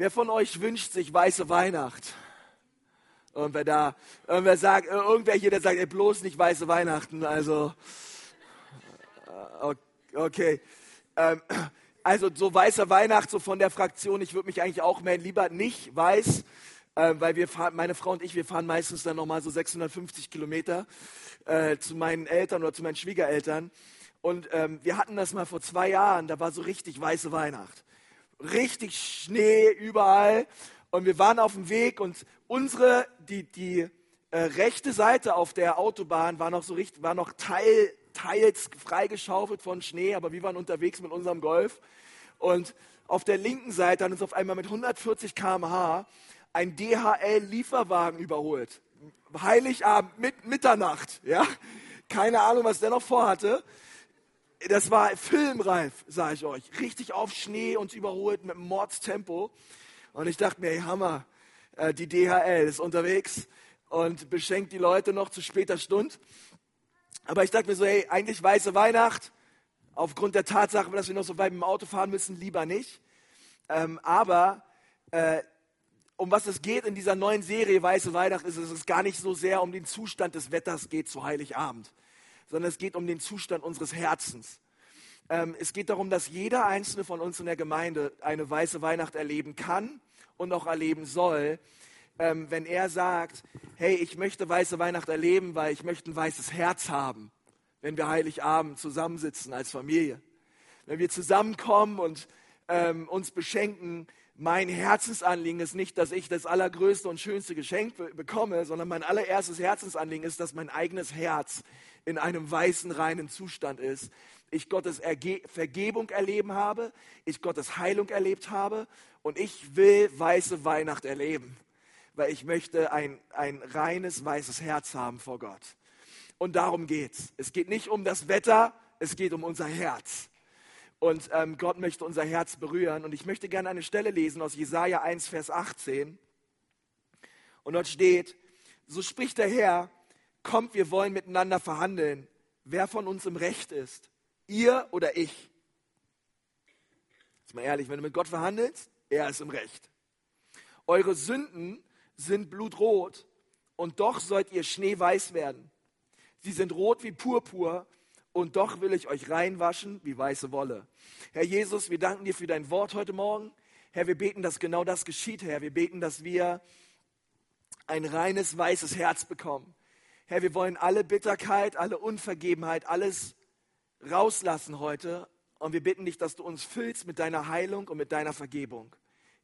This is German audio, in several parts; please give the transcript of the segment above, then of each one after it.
Wer von euch wünscht sich weiße Weihnacht? Und wer da, irgendwer sagt, irgendwer hier, der sagt, ey, bloß nicht weiße Weihnachten, also, äh, okay. Ähm, also so weiße Weihnacht, so von der Fraktion, ich würde mich eigentlich auch mehr lieber nicht weiß, äh, weil wir fahren, meine Frau und ich, wir fahren meistens dann nochmal so 650 Kilometer äh, zu meinen Eltern oder zu meinen Schwiegereltern. Und ähm, wir hatten das mal vor zwei Jahren, da war so richtig weiße Weihnacht richtig Schnee überall. Und wir waren auf dem Weg und unsere, die, die äh, rechte Seite auf der Autobahn war noch so richtig, war noch teil, teils freigeschaufelt von Schnee, aber wir waren unterwegs mit unserem Golf. Und auf der linken Seite hat uns auf einmal mit 140 km/h ein DHL-Lieferwagen überholt. Heiligabend, mit Mitternacht, ja. Keine Ahnung, was der noch vorhatte das war filmreif, sage ich euch. Richtig auf Schnee uns überholt mit Mordstempo. Und ich dachte mir, hey, Hammer, äh, die DHL ist unterwegs und beschenkt die Leute noch zu später Stunde. Aber ich dachte mir so, hey, eigentlich weiße Weihnacht, aufgrund der Tatsache, dass wir noch so weit mit dem Auto fahren müssen, lieber nicht. Ähm, aber äh, um was es geht in dieser neuen Serie Weiße Weihnacht, ist es gar nicht so sehr um den Zustand des Wetters geht zu Heiligabend sondern es geht um den Zustand unseres Herzens. Ähm, es geht darum, dass jeder einzelne von uns in der Gemeinde eine weiße Weihnacht erleben kann und auch erleben soll, ähm, wenn er sagt, hey, ich möchte weiße Weihnacht erleben, weil ich möchte ein weißes Herz haben, wenn wir Heiligabend zusammensitzen als Familie. Wenn wir zusammenkommen und ähm, uns beschenken, mein Herzensanliegen ist nicht, dass ich das allergrößte und schönste Geschenk bekomme, sondern mein allererstes Herzensanliegen ist, dass mein eigenes Herz in einem weißen, reinen Zustand ist. Ich Gottes Erge Vergebung erleben habe, ich Gottes Heilung erlebt habe und ich will weiße Weihnacht erleben, weil ich möchte ein, ein reines, weißes Herz haben vor Gott. Und darum geht's. Es geht nicht um das Wetter, es geht um unser Herz. Und ähm, Gott möchte unser Herz berühren. Und ich möchte gerne eine Stelle lesen aus Jesaja 1, Vers 18. Und dort steht: So spricht der Herr, kommt, wir wollen miteinander verhandeln, wer von uns im Recht ist, ihr oder ich. Jetzt mal ehrlich, wenn du mit Gott verhandelst, er ist im Recht. Eure Sünden sind blutrot und doch sollt ihr schneeweiß werden. Sie sind rot wie Purpur und doch will ich euch reinwaschen wie weiße Wolle. Herr Jesus, wir danken dir für dein Wort heute Morgen. Herr, wir beten, dass genau das geschieht, Herr. Wir beten, dass wir ein reines, weißes Herz bekommen. Herr, wir wollen alle Bitterkeit, alle Unvergebenheit, alles rauslassen heute. Und wir bitten dich, dass du uns füllst mit deiner Heilung und mit deiner Vergebung.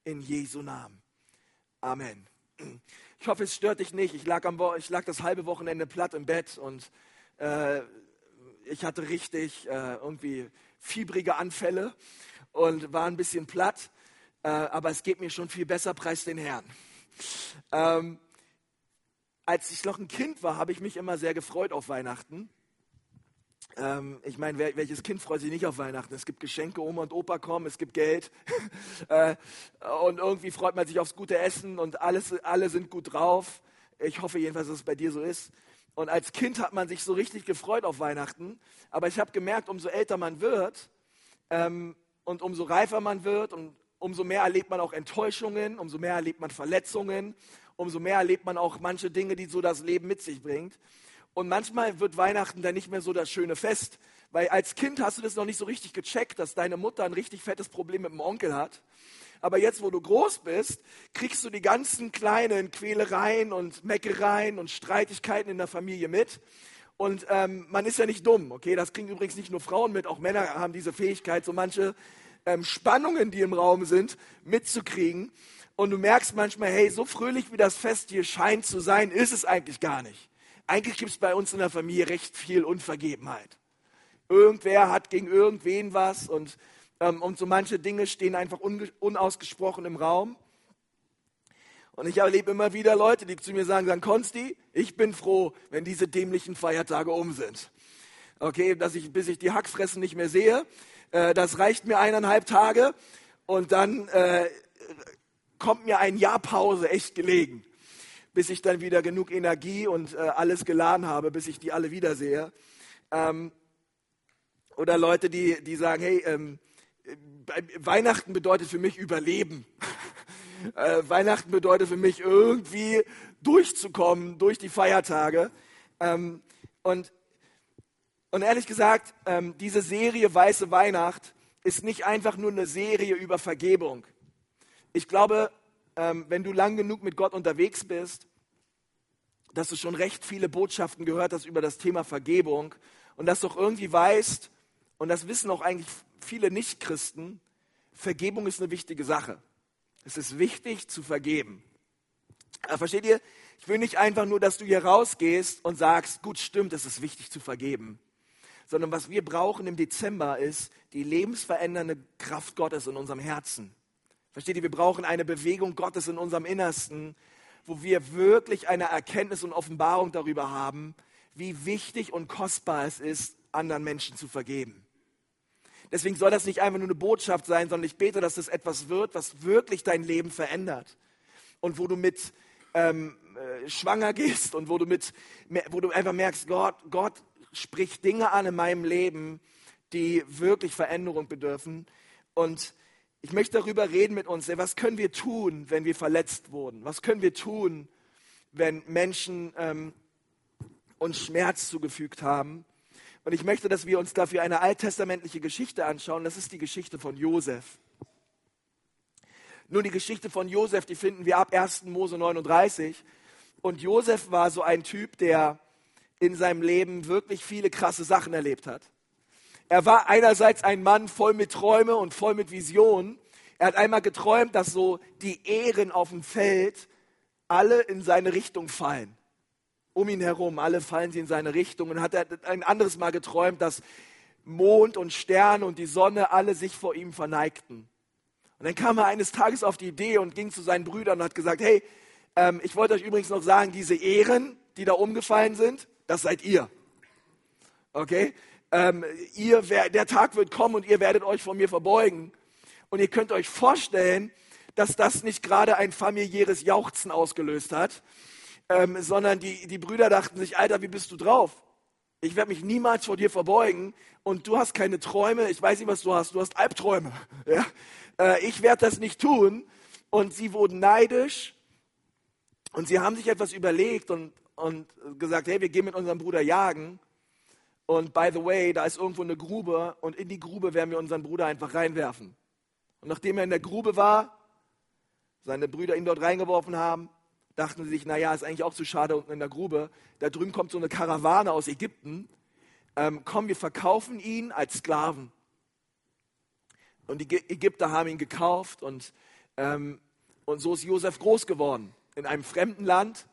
In Jesu Namen. Amen. Ich hoffe, es stört dich nicht. Ich lag, am, ich lag das halbe Wochenende platt im Bett und äh, ich hatte richtig äh, irgendwie fiebrige Anfälle und war ein bisschen platt, äh, aber es geht mir schon viel besser, preis den Herrn. Ähm, als ich noch ein Kind war, habe ich mich immer sehr gefreut auf Weihnachten. Ähm, ich meine, welches Kind freut sich nicht auf Weihnachten? Es gibt Geschenke, Oma und Opa kommen, es gibt Geld äh, und irgendwie freut man sich aufs gute Essen und alles, alle sind gut drauf. Ich hoffe jedenfalls, dass es bei dir so ist. Und als Kind hat man sich so richtig gefreut auf Weihnachten. Aber ich habe gemerkt, umso älter man wird ähm, und umso reifer man wird und umso mehr erlebt man auch Enttäuschungen, umso mehr erlebt man Verletzungen, umso mehr erlebt man auch manche Dinge, die so das Leben mit sich bringt. Und manchmal wird Weihnachten dann nicht mehr so das schöne Fest, weil als Kind hast du das noch nicht so richtig gecheckt, dass deine Mutter ein richtig fettes Problem mit dem Onkel hat. Aber jetzt, wo du groß bist, kriegst du die ganzen kleinen Quälereien und Meckereien und Streitigkeiten in der Familie mit. Und ähm, man ist ja nicht dumm, okay? Das kriegen übrigens nicht nur Frauen mit, auch Männer haben diese Fähigkeit, so manche ähm, Spannungen, die im Raum sind, mitzukriegen. Und du merkst manchmal, hey, so fröhlich wie das Fest hier scheint zu sein, ist es eigentlich gar nicht. Eigentlich gibt es bei uns in der Familie recht viel Unvergebenheit. Irgendwer hat gegen irgendwen was und ähm, und so manche Dinge stehen einfach unausgesprochen im Raum. Und ich erlebe immer wieder Leute, die zu mir sagen, sagen, Konsti, ich bin froh, wenn diese dämlichen Feiertage um sind. Okay, dass ich, bis ich die Hackfressen nicht mehr sehe, äh, das reicht mir eineinhalb Tage und dann äh, kommt mir ein Jahr Pause echt gelegen, bis ich dann wieder genug Energie und äh, alles geladen habe, bis ich die alle wiedersehe. Ähm, oder Leute, die, die sagen, hey, ähm, Weihnachten bedeutet für mich Überleben. Äh, Weihnachten bedeutet für mich irgendwie durchzukommen durch die Feiertage. Ähm, und, und ehrlich gesagt, ähm, diese Serie Weiße Weihnacht ist nicht einfach nur eine Serie über Vergebung. Ich glaube, ähm, wenn du lang genug mit Gott unterwegs bist, dass du schon recht viele Botschaften gehört hast über das Thema Vergebung und dass du auch irgendwie weißt, und das wissen auch eigentlich viele Nichtchristen, Vergebung ist eine wichtige Sache. Es ist wichtig zu vergeben. Aber versteht ihr? Ich will nicht einfach nur, dass du hier rausgehst und sagst, gut, stimmt, es ist wichtig zu vergeben. Sondern was wir brauchen im Dezember ist die lebensverändernde Kraft Gottes in unserem Herzen. Versteht ihr? Wir brauchen eine Bewegung Gottes in unserem Innersten, wo wir wirklich eine Erkenntnis und Offenbarung darüber haben, wie wichtig und kostbar es ist, anderen Menschen zu vergeben. Deswegen soll das nicht einfach nur eine Botschaft sein, sondern ich bete, dass es etwas wird, was wirklich dein Leben verändert. Und wo du mit ähm, äh, schwanger gehst und wo du, mit, wo du einfach merkst, Gott, Gott spricht Dinge an in meinem Leben, die wirklich Veränderung bedürfen. Und ich möchte darüber reden mit uns, was können wir tun, wenn wir verletzt wurden? Was können wir tun, wenn Menschen ähm, uns Schmerz zugefügt haben? Und ich möchte, dass wir uns dafür eine alttestamentliche Geschichte anschauen. Das ist die Geschichte von Josef. Nur die Geschichte von Josef, die finden wir ab 1. Mose 39. Und Josef war so ein Typ, der in seinem Leben wirklich viele krasse Sachen erlebt hat. Er war einerseits ein Mann voll mit Träume und voll mit Visionen. Er hat einmal geträumt, dass so die Ehren auf dem Feld alle in seine Richtung fallen. Um ihn herum, alle fallen sie in seine Richtung. Und hat er ein anderes Mal geträumt, dass Mond und Sterne und die Sonne alle sich vor ihm verneigten. Und dann kam er eines Tages auf die Idee und ging zu seinen Brüdern und hat gesagt, hey, ähm, ich wollte euch übrigens noch sagen, diese Ehren, die da umgefallen sind, das seid ihr. Okay? Ähm, ihr, der Tag wird kommen und ihr werdet euch vor mir verbeugen. Und ihr könnt euch vorstellen, dass das nicht gerade ein familiäres Jauchzen ausgelöst hat, ähm, sondern die, die Brüder dachten sich, Alter, wie bist du drauf? Ich werde mich niemals vor dir verbeugen und du hast keine Träume. Ich weiß nicht, was du hast. Du hast Albträume. Ja? Äh, ich werde das nicht tun. Und sie wurden neidisch und sie haben sich etwas überlegt und, und gesagt, hey, wir gehen mit unserem Bruder jagen. Und by the way, da ist irgendwo eine Grube und in die Grube werden wir unseren Bruder einfach reinwerfen. Und nachdem er in der Grube war, seine Brüder ihn dort reingeworfen haben, dachten sie sich, naja, ist eigentlich auch zu schade unten in der Grube. Da drüben kommt so eine Karawane aus Ägypten. Ähm, komm, wir verkaufen ihn als Sklaven. Und die Ägypter haben ihn gekauft und, ähm, und so ist Josef groß geworden. In einem fremden Land,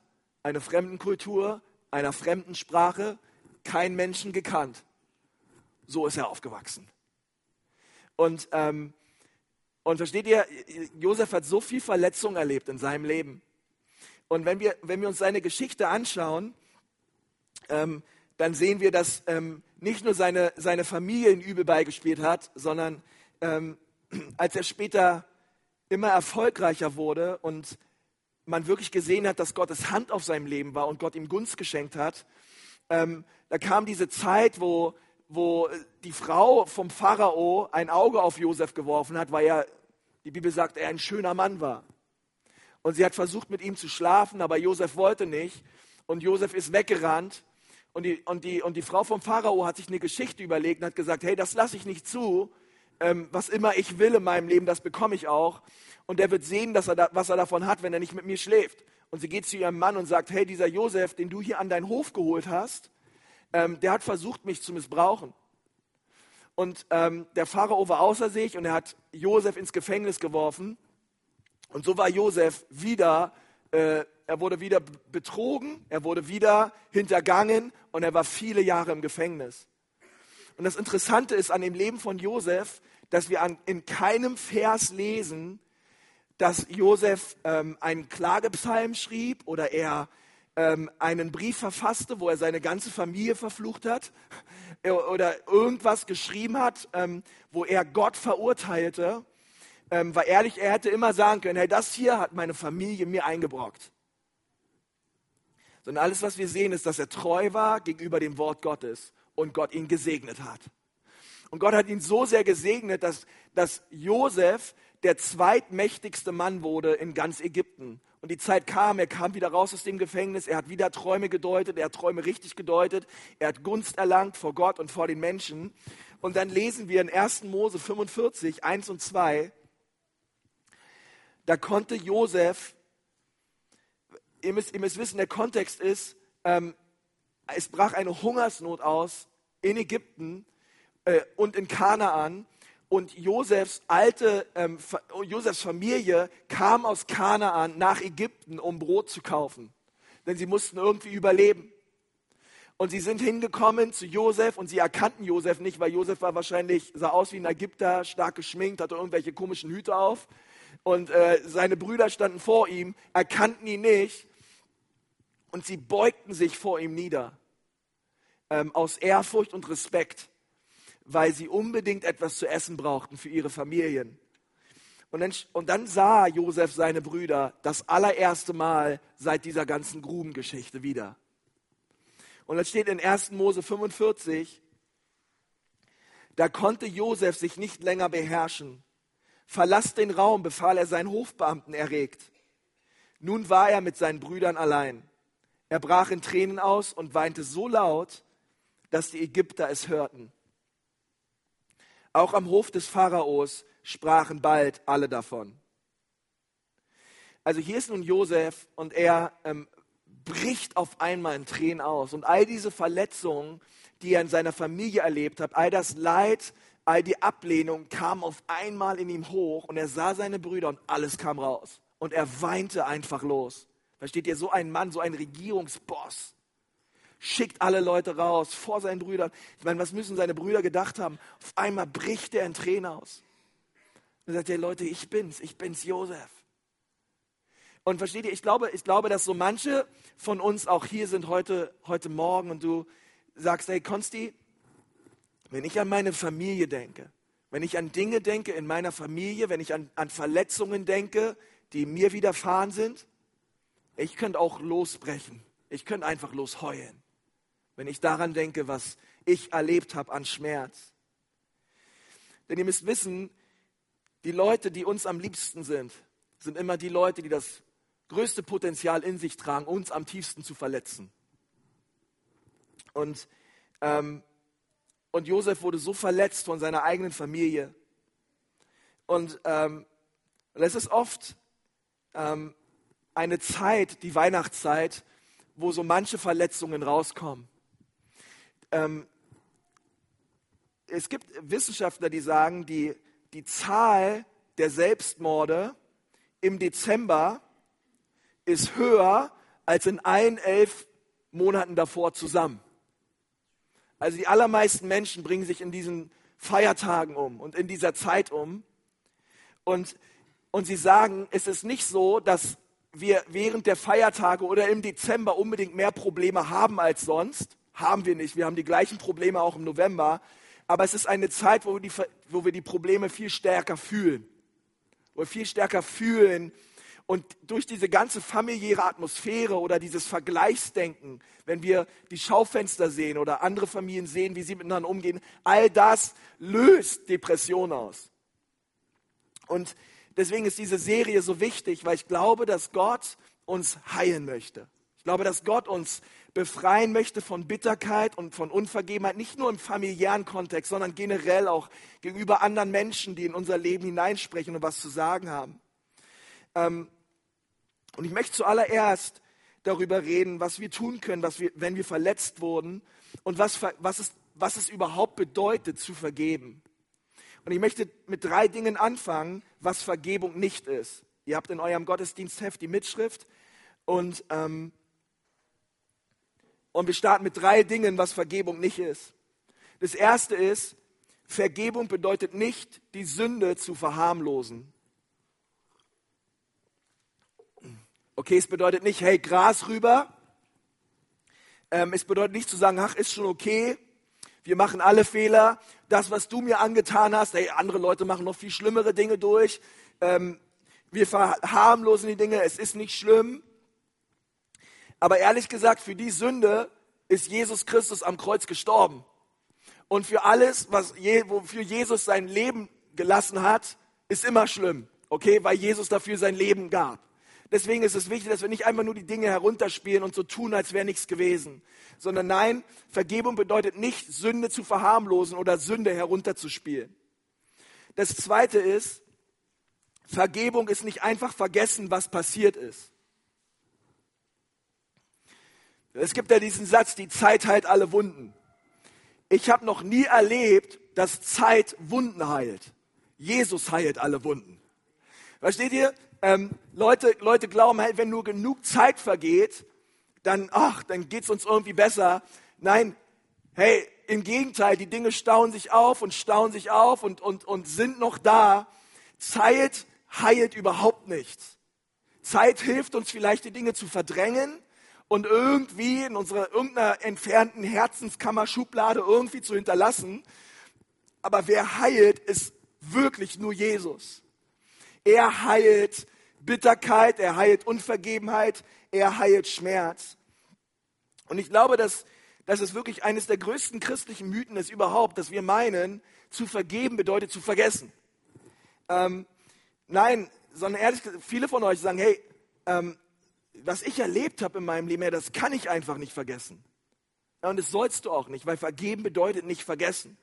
einer fremden Kultur, einer fremden Sprache, keinen Menschen gekannt. So ist er aufgewachsen. Und, ähm, und versteht ihr, Josef hat so viel Verletzung erlebt in seinem Leben. Und wenn wir, wenn wir uns seine Geschichte anschauen, ähm, dann sehen wir, dass ähm, nicht nur seine, seine Familie ihn übel beigespielt hat, sondern ähm, als er später immer erfolgreicher wurde und man wirklich gesehen hat, dass Gottes Hand auf seinem Leben war und Gott ihm Gunst geschenkt hat, ähm, da kam diese Zeit, wo, wo die Frau vom Pharao ein Auge auf Josef geworfen hat, weil er, die Bibel sagt, er ein schöner Mann war. Und sie hat versucht, mit ihm zu schlafen, aber Josef wollte nicht. Und Josef ist weggerannt. Und die, und, die, und die Frau vom Pharao hat sich eine Geschichte überlegt und hat gesagt, hey, das lasse ich nicht zu. Ähm, was immer ich will in meinem Leben, das bekomme ich auch. Und er wird sehen, dass er da, was er davon hat, wenn er nicht mit mir schläft. Und sie geht zu ihrem Mann und sagt, hey, dieser Josef, den du hier an deinen Hof geholt hast, ähm, der hat versucht, mich zu missbrauchen. Und ähm, der Pharao war außer sich und er hat Josef ins Gefängnis geworfen. Und so war Josef wieder, äh, er wurde wieder betrogen, er wurde wieder hintergangen und er war viele Jahre im Gefängnis. Und das Interessante ist an dem Leben von Josef, dass wir an, in keinem Vers lesen, dass Josef ähm, einen Klagepsalm schrieb oder er ähm, einen Brief verfasste, wo er seine ganze Familie verflucht hat oder irgendwas geschrieben hat, ähm, wo er Gott verurteilte. Ähm, war ehrlich, er hätte immer sagen können, hey, das hier hat meine Familie mir eingebrockt. Sondern alles, was wir sehen, ist, dass er treu war gegenüber dem Wort Gottes und Gott ihn gesegnet hat. Und Gott hat ihn so sehr gesegnet, dass, dass Josef der zweitmächtigste Mann wurde in ganz Ägypten. Und die Zeit kam, er kam wieder raus aus dem Gefängnis, er hat wieder Träume gedeutet, er hat Träume richtig gedeutet, er hat Gunst erlangt vor Gott und vor den Menschen. Und dann lesen wir in 1. Mose 45, 1 und 2, da konnte Josef, ihr müsst, ihr müsst wissen, der Kontext ist, ähm, es brach eine Hungersnot aus in Ägypten äh, und in Kanaan und Josefs alte, ähm, Josefs Familie kam aus Kanaan nach Ägypten, um Brot zu kaufen. Denn sie mussten irgendwie überleben. Und sie sind hingekommen zu Josef und sie erkannten Josef nicht, weil Josef war wahrscheinlich, sah aus wie ein Ägypter, stark geschminkt, hatte irgendwelche komischen Hüte auf. Und äh, seine Brüder standen vor ihm, erkannten ihn nicht. Und sie beugten sich vor ihm nieder. Ähm, aus Ehrfurcht und Respekt weil sie unbedingt etwas zu essen brauchten für ihre Familien. Und dann, und dann sah Josef seine Brüder das allererste Mal seit dieser ganzen Grubengeschichte wieder. Und dann steht in 1. Mose 45, da konnte Josef sich nicht länger beherrschen. Verlass den Raum, befahl er seinen Hofbeamten erregt. Nun war er mit seinen Brüdern allein. Er brach in Tränen aus und weinte so laut, dass die Ägypter es hörten. Auch am Hof des Pharaos sprachen bald alle davon. Also hier ist nun Josef und er ähm, bricht auf einmal in Tränen aus. Und all diese Verletzungen, die er in seiner Familie erlebt hat, all das Leid, all die Ablehnung kam auf einmal in ihm hoch und er sah seine Brüder und alles kam raus. Und er weinte einfach los. Versteht ihr, so ein Mann, so ein Regierungsboss, schickt alle Leute raus vor seinen Brüdern. Ich meine, was müssen seine Brüder gedacht haben? Auf einmal bricht er in Tränen aus. Und sagt er, Leute, ich bin's, ich bin's Josef. Und versteht ihr, ich glaube, ich glaube, dass so manche von uns auch hier sind heute, heute Morgen und du sagst, hey Konsti, wenn ich an meine Familie denke, wenn ich an Dinge denke in meiner Familie, wenn ich an, an Verletzungen denke, die mir widerfahren sind, ich könnte auch losbrechen. Ich könnte einfach losheulen wenn ich daran denke, was ich erlebt habe an Schmerz. Denn ihr müsst wissen, die Leute, die uns am liebsten sind, sind immer die Leute, die das größte Potenzial in sich tragen, uns am tiefsten zu verletzen. Und, ähm, und Josef wurde so verletzt von seiner eigenen Familie. Und, ähm, es ist oft ähm, eine Zeit, die Weihnachtszeit, wo so manche Verletzungen rauskommen ähm, es gibt Wissenschaftler, die sagen, die, die Zahl der Selbstmorde im Dezember ist höher als in allen elf Monaten davor zusammen. Also die allermeisten Menschen bringen sich in diesen Feiertagen um und in dieser Zeit um. Und, und sie sagen, es ist nicht so, dass wir während der Feiertage oder im Dezember unbedingt mehr Probleme haben als sonst, haben wir nicht. Wir haben die gleichen Probleme auch im November. Aber es ist eine Zeit, wo wir die, wo wir die Probleme viel stärker fühlen. Wo wir viel stärker fühlen. Und durch diese ganze familiäre Atmosphäre oder dieses Vergleichsdenken, wenn wir die Schaufenster sehen oder andere Familien sehen, wie sie miteinander umgehen, all das löst Depression aus. Und deswegen ist diese Serie so wichtig, weil ich glaube, dass Gott uns heilen möchte. Ich glaube, dass Gott uns befreien möchte von Bitterkeit und von Unvergebenheit, nicht nur im familiären Kontext, sondern generell auch gegenüber anderen Menschen, die in unser Leben hineinsprechen und was zu sagen haben. Ähm, und ich möchte zuallererst darüber reden, was wir tun können, was wir, wenn wir verletzt wurden und was, was, es, was es überhaupt bedeutet, zu vergeben. Und ich möchte mit drei Dingen anfangen, was Vergebung nicht ist. Ihr habt in eurem Gottesdienstheft die Mitschrift und ähm, und wir starten mit drei Dingen, was Vergebung nicht ist. Das erste ist, Vergebung bedeutet nicht, die Sünde zu verharmlosen. Okay, es bedeutet nicht, hey, Gras rüber. Ähm, es bedeutet nicht zu sagen, ach, ist schon okay. Wir machen alle Fehler. Das, was du mir angetan hast, hey, andere Leute machen noch viel schlimmere Dinge durch. Ähm, wir verharmlosen die Dinge. Es ist nicht schlimm. Aber ehrlich gesagt, für die Sünde ist Jesus Christus am Kreuz gestorben. Und für alles, was, wofür Jesus sein Leben gelassen hat, ist immer schlimm, okay, weil Jesus dafür sein Leben gab. Deswegen ist es wichtig, dass wir nicht einfach nur die Dinge herunterspielen und so tun, als wäre nichts gewesen, sondern nein, Vergebung bedeutet nicht, Sünde zu verharmlosen oder Sünde herunterzuspielen. Das Zweite ist, Vergebung ist nicht einfach vergessen, was passiert ist. Es gibt ja diesen Satz, die Zeit heilt alle Wunden. Ich habe noch nie erlebt, dass Zeit Wunden heilt. Jesus heilt alle Wunden. Versteht ihr? Ähm, Leute, Leute glauben halt, wenn nur genug Zeit vergeht, dann, ach, dann geht's uns irgendwie besser. Nein, hey, im Gegenteil, die Dinge stauen sich auf und stauen sich auf und, und, und sind noch da. Zeit heilt überhaupt nichts. Zeit hilft uns vielleicht, die Dinge zu verdrängen und irgendwie in unserer irgendeiner entfernten Herzenskammer-Schublade irgendwie zu hinterlassen. Aber wer heilt, ist wirklich nur Jesus. Er heilt Bitterkeit, er heilt Unvergebenheit, er heilt Schmerz. Und ich glaube, dass, dass es wirklich eines der größten christlichen Mythen ist überhaupt, dass wir meinen, zu vergeben bedeutet zu vergessen. Ähm, nein, sondern ehrlich gesagt, viele von euch sagen, hey, ähm, was ich erlebt habe in meinem Leben, das kann ich einfach nicht vergessen. Ja, und das sollst du auch nicht, weil vergeben bedeutet nicht vergessen.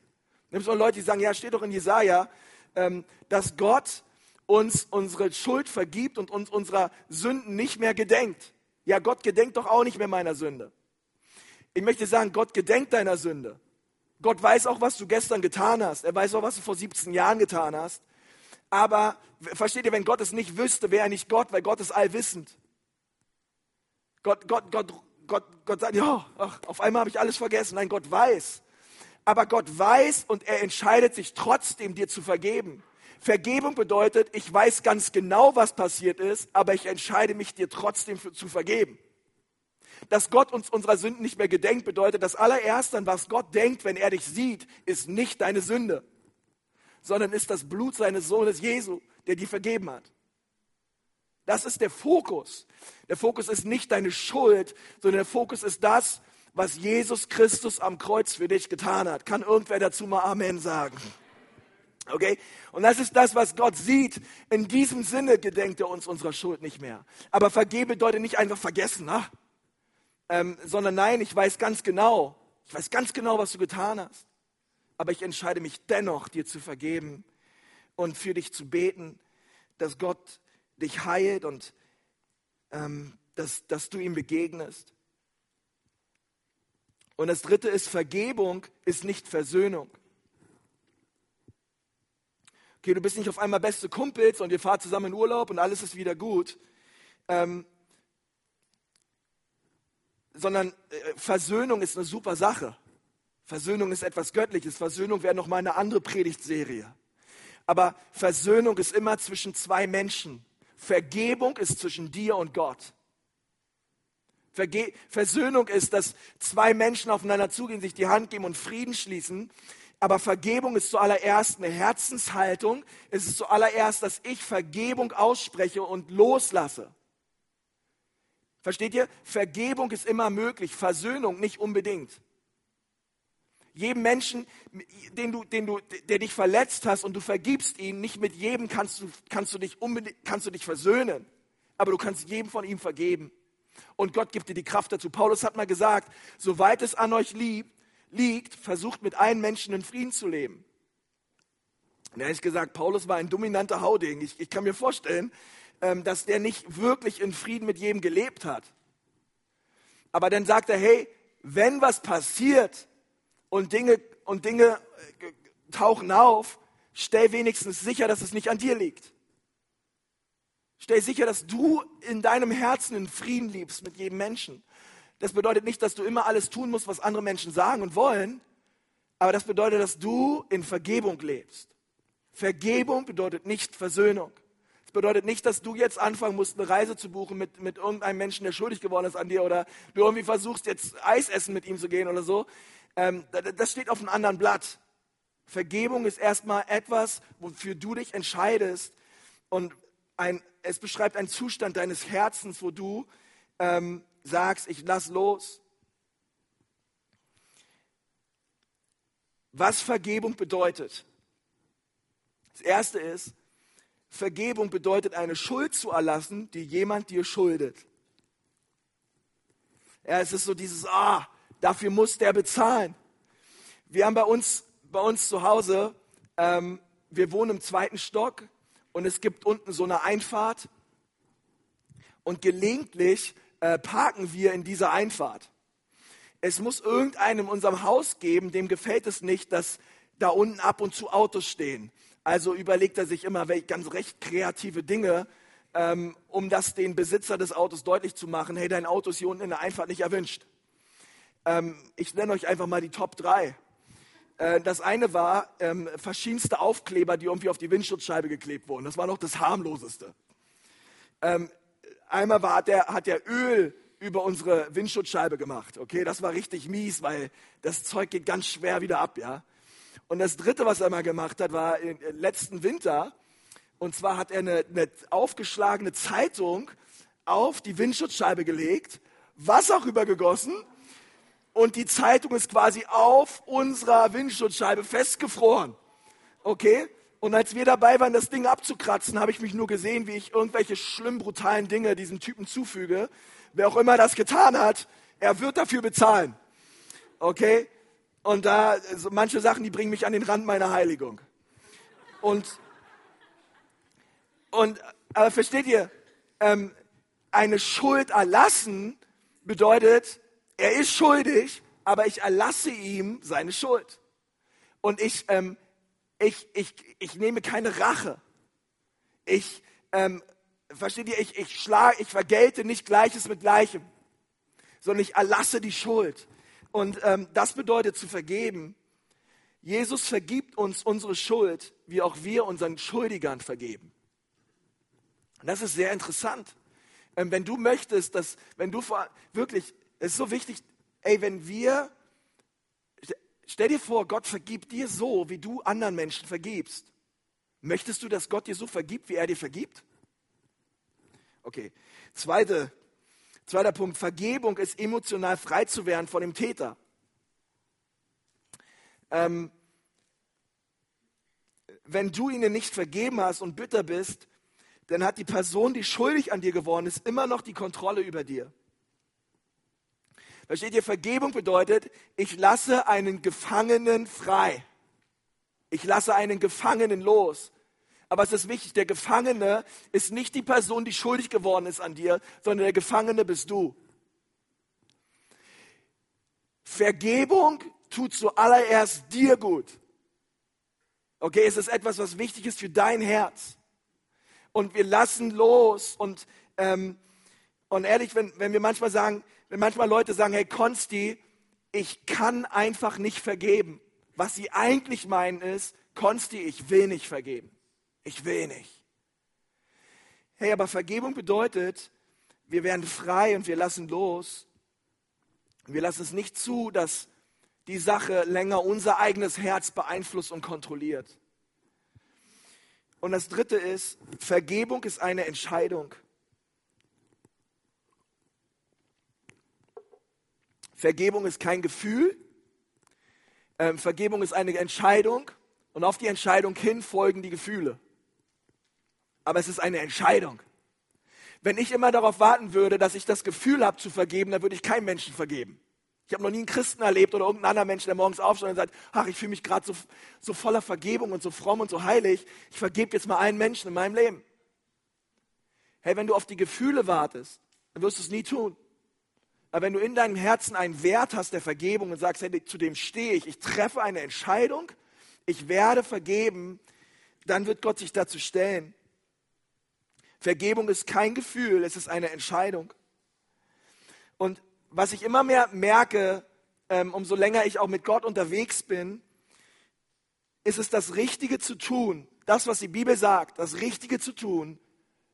Nimmst auch Leute, die sagen, ja, steht doch in Jesaja, ähm, dass Gott uns unsere Schuld vergibt und uns unserer Sünden nicht mehr gedenkt. Ja, Gott gedenkt doch auch nicht mehr meiner Sünde. Ich möchte sagen, Gott gedenkt deiner Sünde. Gott weiß auch, was du gestern getan hast. Er weiß auch, was du vor 17 Jahren getan hast. Aber versteht ihr, wenn Gott es nicht wüsste, wäre er nicht Gott, weil Gott ist allwissend. Gott, Gott, Gott, Gott, Gott sagt, ja, auf einmal habe ich alles vergessen. Nein, Gott weiß. Aber Gott weiß und er entscheidet sich trotzdem, dir zu vergeben. Vergebung bedeutet, ich weiß ganz genau, was passiert ist, aber ich entscheide mich, dir trotzdem zu vergeben. Dass Gott uns unserer Sünden nicht mehr gedenkt, bedeutet, das allererste, an was Gott denkt, wenn er dich sieht, ist nicht deine Sünde, sondern ist das Blut seines Sohnes Jesu, der dir vergeben hat. Das ist der Fokus. Der Fokus ist nicht deine Schuld, sondern der Fokus ist das, was Jesus Christus am Kreuz für dich getan hat. Kann irgendwer dazu mal Amen sagen? Okay? Und das ist das, was Gott sieht. In diesem Sinne gedenkt er uns unserer Schuld nicht mehr. Aber vergebe bedeutet nicht einfach vergessen, na? Ähm, sondern nein, ich weiß ganz genau, ich weiß ganz genau, was du getan hast. Aber ich entscheide mich dennoch, dir zu vergeben und für dich zu beten, dass Gott dich heilt und ähm, dass, dass du ihm begegnest. Und das dritte ist, Vergebung ist nicht Versöhnung. Okay, du bist nicht auf einmal beste Kumpels und ihr fahrt zusammen in Urlaub und alles ist wieder gut. Ähm, sondern äh, Versöhnung ist eine super Sache. Versöhnung ist etwas Göttliches. Versöhnung wäre nochmal eine andere Predigtserie. Aber Versöhnung ist immer zwischen zwei Menschen. Vergebung ist zwischen dir und Gott. Verge Versöhnung ist, dass zwei Menschen aufeinander zugehen, sich die Hand geben und Frieden schließen. Aber Vergebung ist zuallererst eine Herzenshaltung. Es ist zuallererst, dass ich Vergebung ausspreche und loslasse. Versteht ihr? Vergebung ist immer möglich, Versöhnung nicht unbedingt. Jedem Menschen, den du, den du, der dich verletzt hast und du vergibst ihn, nicht mit jedem kannst du, kannst du, dich, unbedingt, kannst du dich versöhnen, aber du kannst jedem von ihm vergeben. Und Gott gibt dir die Kraft dazu. Paulus hat mal gesagt, soweit es an euch liegt, liegt, versucht mit allen Menschen in Frieden zu leben. Und ehrlich gesagt, Paulus war ein dominanter Hauding. Ich, ich kann mir vorstellen, ähm, dass der nicht wirklich in Frieden mit jedem gelebt hat. Aber dann sagt er, hey, wenn was passiert und Dinge, und Dinge äh, tauchen auf, stell wenigstens sicher, dass es nicht an dir liegt. Stell sicher, dass du in deinem Herzen in Frieden liebst mit jedem Menschen. Das bedeutet nicht, dass du immer alles tun musst, was andere Menschen sagen und wollen, aber das bedeutet, dass du in Vergebung lebst. Vergebung bedeutet nicht Versöhnung. Das bedeutet nicht, dass du jetzt anfangen musst, eine Reise zu buchen mit, mit irgendeinem Menschen, der schuldig geworden ist an dir oder du irgendwie versuchst, jetzt Eis essen mit ihm zu gehen oder so. Ähm, das steht auf einem anderen Blatt. Vergebung ist erstmal etwas, wofür du dich entscheidest und ein, es beschreibt einen Zustand deines Herzens, wo du ähm, sagst, ich lass los. Was Vergebung bedeutet. Das erste ist, Vergebung bedeutet eine Schuld zu erlassen, die jemand dir schuldet. Ja, es ist so dieses, ah, dafür muss der bezahlen. Wir haben bei uns, bei uns zu Hause, ähm, wir wohnen im zweiten Stock und es gibt unten so eine Einfahrt und gelegentlich äh, parken wir in dieser Einfahrt. Es muss irgendeinem in unserem Haus geben, dem gefällt es nicht, dass da unten ab und zu Autos stehen. Also überlegt er sich immer ganz recht kreative Dinge, ähm, um das den Besitzer des Autos deutlich zu machen, hey, dein Auto ist hier unten in der Einfahrt nicht erwünscht. Ähm, ich nenne euch einfach mal die Top 3. Äh, das eine war ähm, verschiedenste Aufkleber, die irgendwie auf die Windschutzscheibe geklebt wurden. Das war noch das harmloseste. Ähm, einmal war, hat, der, hat der Öl über unsere Windschutzscheibe gemacht. Okay, das war richtig mies, weil das Zeug geht ganz schwer wieder ab, ja. Und das dritte, was er mal gemacht hat, war im letzten Winter. Und zwar hat er eine, eine aufgeschlagene Zeitung auf die Windschutzscheibe gelegt, Wasser rübergegossen und die Zeitung ist quasi auf unserer Windschutzscheibe festgefroren. Okay? Und als wir dabei waren, das Ding abzukratzen, habe ich mich nur gesehen, wie ich irgendwelche schlimm brutalen Dinge diesem Typen zufüge. Wer auch immer das getan hat, er wird dafür bezahlen. Okay? Und da, so manche Sachen, die bringen mich an den Rand meiner Heiligung. Und, und aber versteht ihr, ähm, eine Schuld erlassen bedeutet, er ist schuldig, aber ich erlasse ihm seine Schuld. Und ich, ähm, ich, ich, ich nehme keine Rache. Ich, ähm, versteht ihr, ich, ich schlage, ich vergelte nicht Gleiches mit Gleichem, sondern ich erlasse die Schuld. Und ähm, das bedeutet zu vergeben. Jesus vergibt uns unsere Schuld, wie auch wir unseren Schuldigern vergeben. Und das ist sehr interessant. Ähm, wenn du möchtest, dass, wenn du wirklich es ist so wichtig, ey, wenn wir, stell dir vor, Gott vergibt dir so, wie du anderen Menschen vergibst. Möchtest du, dass Gott dir so vergibt, wie er dir vergibt? Okay. Zweite, zweiter Punkt. Vergebung ist emotional frei zu werden von dem Täter. Ähm, wenn du ihnen nicht vergeben hast und bitter bist, dann hat die Person, die schuldig an dir geworden ist, immer noch die Kontrolle über dir. Versteht ihr, Vergebung bedeutet, ich lasse einen Gefangenen frei. Ich lasse einen Gefangenen los. Aber es ist wichtig, der Gefangene ist nicht die Person, die schuldig geworden ist an dir, sondern der Gefangene bist du. Vergebung tut zuallererst dir gut. Okay, es ist etwas, was wichtig ist für dein Herz. Und wir lassen los. Und, ähm, und ehrlich, wenn, wenn wir manchmal sagen, wenn manchmal Leute sagen, hey Konsti, ich kann einfach nicht vergeben. Was sie eigentlich meinen ist, Konsti, ich will nicht vergeben. Ich will nicht. Hey, aber Vergebung bedeutet, wir werden frei und wir lassen los. Wir lassen es nicht zu, dass die Sache länger unser eigenes Herz beeinflusst und kontrolliert. Und das Dritte ist, Vergebung ist eine Entscheidung. Vergebung ist kein Gefühl. Ähm, Vergebung ist eine Entscheidung und auf die Entscheidung hin folgen die Gefühle. Aber es ist eine Entscheidung. Wenn ich immer darauf warten würde, dass ich das Gefühl habe zu vergeben, dann würde ich keinem Menschen vergeben. Ich habe noch nie einen Christen erlebt oder irgendeinen anderen Menschen, der morgens aufsteht und sagt, ach, ich fühle mich gerade so, so voller Vergebung und so fromm und so heilig. Ich vergebe jetzt mal einen Menschen in meinem Leben. Hey, wenn du auf die Gefühle wartest, dann wirst du es nie tun. Aber wenn du in deinem Herzen einen Wert hast der Vergebung und sagst, hey, zu dem stehe ich, ich treffe eine Entscheidung, ich werde vergeben, dann wird Gott sich dazu stellen. Vergebung ist kein Gefühl, es ist eine Entscheidung. Und was ich immer mehr merke, ähm, umso länger ich auch mit Gott unterwegs bin, ist es das Richtige zu tun, das, was die Bibel sagt, das Richtige zu tun,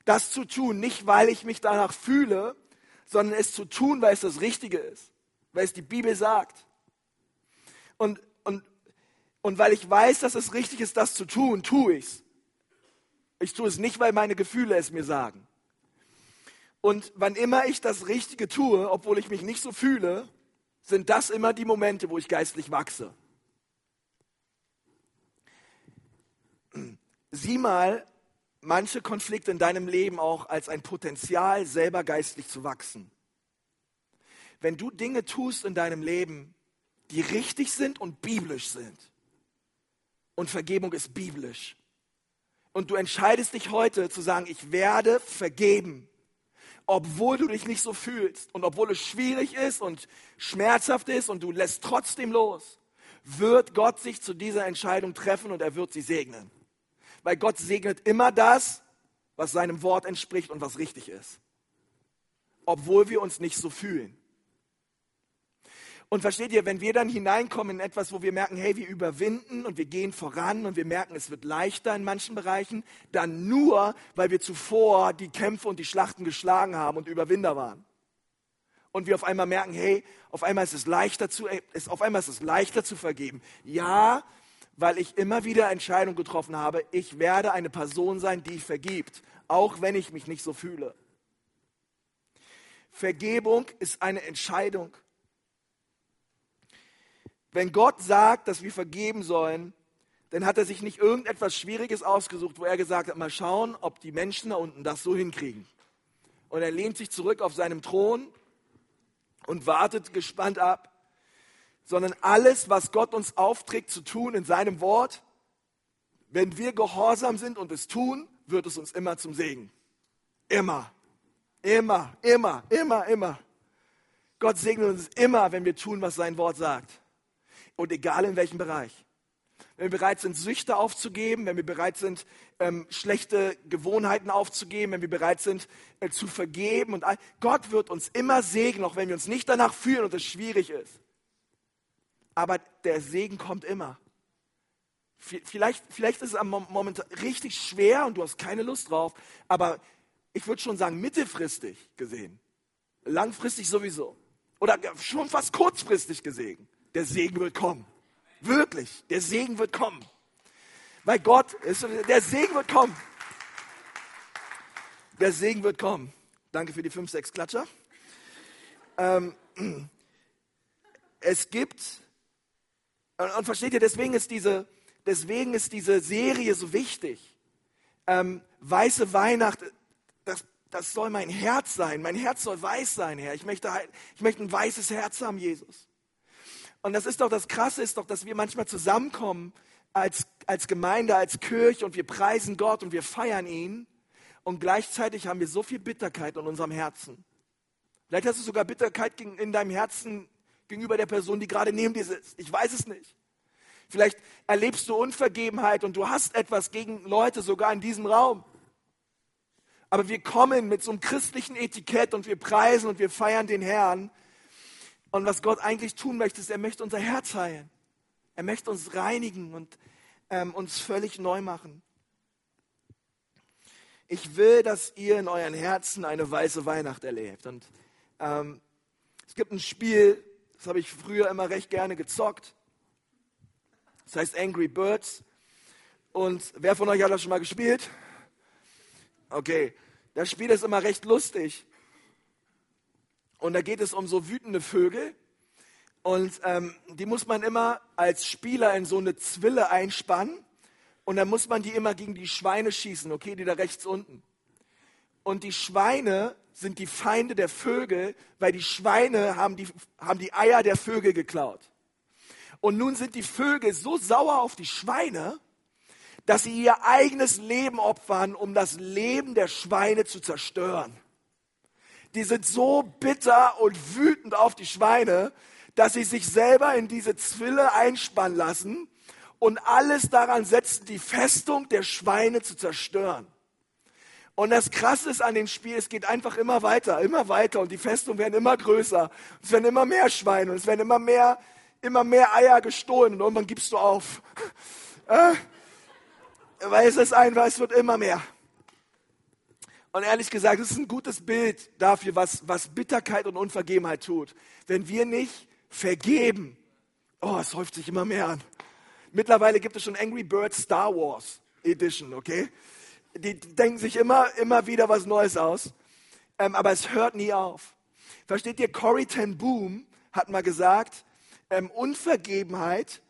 das zu tun, nicht weil ich mich danach fühle, sondern es zu tun, weil es das Richtige ist, weil es die Bibel sagt. Und, und, und weil ich weiß, dass es richtig ist, das zu tun, tue ich es. Ich tue es nicht, weil meine Gefühle es mir sagen. Und wann immer ich das Richtige tue, obwohl ich mich nicht so fühle, sind das immer die Momente, wo ich geistlich wachse. Sieh mal manche Konflikte in deinem Leben auch als ein Potenzial, selber geistlich zu wachsen. Wenn du Dinge tust in deinem Leben, die richtig sind und biblisch sind, und Vergebung ist biblisch, und du entscheidest dich heute zu sagen, ich werde vergeben, obwohl du dich nicht so fühlst und obwohl es schwierig ist und schmerzhaft ist und du lässt trotzdem los, wird Gott sich zu dieser Entscheidung treffen und er wird sie segnen. Weil Gott segnet immer das, was seinem Wort entspricht und was richtig ist. Obwohl wir uns nicht so fühlen. Und versteht ihr, wenn wir dann hineinkommen in etwas, wo wir merken, hey, wir überwinden und wir gehen voran und wir merken, es wird leichter in manchen Bereichen, dann nur, weil wir zuvor die Kämpfe und die Schlachten geschlagen haben und Überwinder waren. Und wir auf einmal merken, hey, auf einmal ist es leichter zu, ist, auf einmal ist es leichter zu vergeben. Ja, weil ich immer wieder Entscheidungen getroffen habe, ich werde eine Person sein, die vergibt, auch wenn ich mich nicht so fühle. Vergebung ist eine Entscheidung. Wenn Gott sagt, dass wir vergeben sollen, dann hat er sich nicht irgendetwas Schwieriges ausgesucht, wo er gesagt hat, mal schauen, ob die Menschen da unten das so hinkriegen. Und er lehnt sich zurück auf seinem Thron und wartet gespannt ab, sondern alles, was Gott uns aufträgt zu tun in seinem Wort, wenn wir gehorsam sind und es tun, wird es uns immer zum Segen. Immer, immer, immer, immer, immer. Gott segnet uns immer, wenn wir tun, was sein Wort sagt. Und egal in welchem Bereich. Wenn wir bereit sind, Süchte aufzugeben, wenn wir bereit sind, ähm, schlechte Gewohnheiten aufzugeben, wenn wir bereit sind, äh, zu vergeben. Und all, Gott wird uns immer segnen, auch wenn wir uns nicht danach fühlen und es schwierig ist. Aber der Segen kommt immer. Vielleicht, vielleicht ist es am Moment richtig schwer und du hast keine Lust drauf, aber ich würde schon sagen, mittelfristig gesehen, langfristig sowieso oder schon fast kurzfristig gesehen, der Segen wird kommen. Wirklich, der Segen wird kommen. Weil Gott, der Segen wird kommen. Der Segen wird kommen. Danke für die fünf, sechs Klatscher. Ähm, es gibt, und, und, versteht ihr, deswegen ist diese, deswegen ist diese Serie so wichtig. Ähm, weiße Weihnacht, das, das soll mein Herz sein. Mein Herz soll weiß sein, Herr. Ich möchte, ich möchte ein weißes Herz haben, Jesus. Und das ist doch das Krasse, ist doch, dass wir manchmal zusammenkommen als, als Gemeinde, als Kirche und wir preisen Gott und wir feiern ihn. Und gleichzeitig haben wir so viel Bitterkeit in unserem Herzen. Vielleicht hast du sogar Bitterkeit in deinem Herzen gegenüber der Person, die gerade neben dir sitzt. Ich weiß es nicht. Vielleicht erlebst du Unvergebenheit und du hast etwas gegen Leute sogar in diesem Raum. Aber wir kommen mit so einem christlichen Etikett und wir preisen und wir feiern den Herrn und was Gott eigentlich tun möchte, ist, er möchte unser Herz heilen. Er möchte uns reinigen und ähm, uns völlig neu machen. Ich will, dass ihr in euren Herzen eine weiße Weihnacht erlebt. Und ähm, es gibt ein Spiel, das habe ich früher immer recht gerne gezockt. Das heißt Angry Birds. Und wer von euch hat das schon mal gespielt? Okay, das Spiel ist immer recht lustig. Und da geht es um so wütende Vögel. Und ähm, die muss man immer als Spieler in so eine Zwille einspannen. Und dann muss man die immer gegen die Schweine schießen, okay, die da rechts unten. Und die Schweine sind die Feinde der Vögel, weil die Schweine haben die, haben die Eier der Vögel geklaut. Und nun sind die Vögel so sauer auf die Schweine, dass sie ihr eigenes Leben opfern, um das Leben der Schweine zu zerstören die sind so bitter und wütend auf die Schweine, dass sie sich selber in diese Zwille einspannen lassen und alles daran setzen, die Festung der Schweine zu zerstören. Und das Krasse ist an dem Spiel, es geht einfach immer weiter, immer weiter und die Festungen werden immer größer. Es werden immer mehr Schweine und es werden immer mehr, immer mehr Eier gestohlen und irgendwann gibst du auf. Äh, weil es ist einfach, es wird immer mehr. Und ehrlich gesagt, es ist ein gutes Bild dafür, was, was Bitterkeit und Unvergebenheit tut. Wenn wir nicht vergeben, oh, es häuft sich immer mehr an. Mittlerweile gibt es schon Angry Birds Star Wars Edition, okay? Die denken sich immer, immer wieder was Neues aus. Ähm, aber es hört nie auf. Versteht ihr, Corrie ten Boom hat mal gesagt, ähm, Unvergebenheit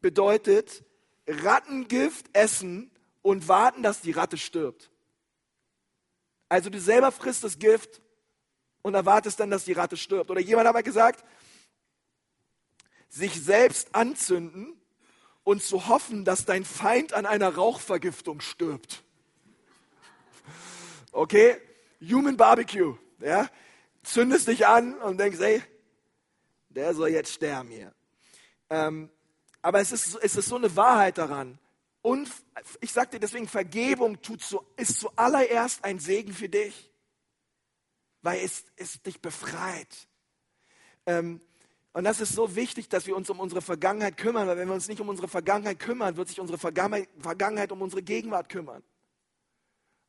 bedeutet Rattengift essen und warten, dass die Ratte stirbt. Also du selber frisst das Gift und erwartest dann, dass die Ratte stirbt. Oder jemand hat mal gesagt, sich selbst anzünden und zu hoffen, dass dein Feind an einer Rauchvergiftung stirbt. Okay? Human Barbecue. Ja? Zündest dich an und denkst, ey, der soll jetzt sterben hier. Ähm, aber es ist, es ist so eine Wahrheit daran. Und ich sage dir deswegen, Vergebung tut so, ist zuallererst ein Segen für dich, weil es, es dich befreit. Ähm, und das ist so wichtig, dass wir uns um unsere Vergangenheit kümmern, weil wenn wir uns nicht um unsere Vergangenheit kümmern, wird sich unsere Vergangenheit um unsere Gegenwart kümmern.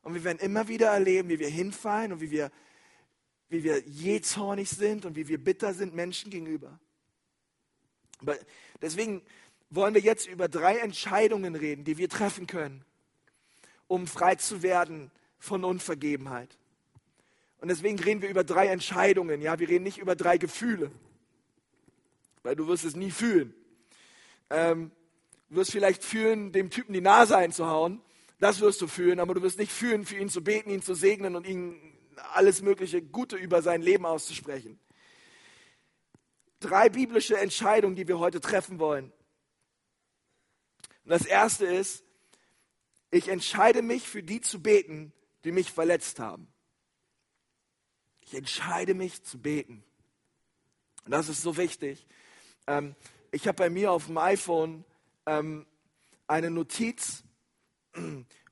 Und wir werden immer wieder erleben, wie wir hinfallen und wie wir, wie wir jähzornig sind und wie wir bitter sind Menschen gegenüber. Aber deswegen wollen wir jetzt über drei Entscheidungen reden, die wir treffen können, um frei zu werden von Unvergebenheit. Und deswegen reden wir über drei Entscheidungen. Ja, wir reden nicht über drei Gefühle, weil du wirst es nie fühlen. Ähm, du wirst vielleicht fühlen, dem Typen die Nase einzuhauen. Das wirst du fühlen, aber du wirst nicht fühlen, für ihn zu beten, ihn zu segnen und ihm alles mögliche Gute über sein Leben auszusprechen. Drei biblische Entscheidungen, die wir heute treffen wollen. Und das erste ist, ich entscheide mich für die zu beten, die mich verletzt haben. Ich entscheide mich zu beten. Und das ist so wichtig. Ähm, ich habe bei mir auf dem iPhone ähm, eine Notiz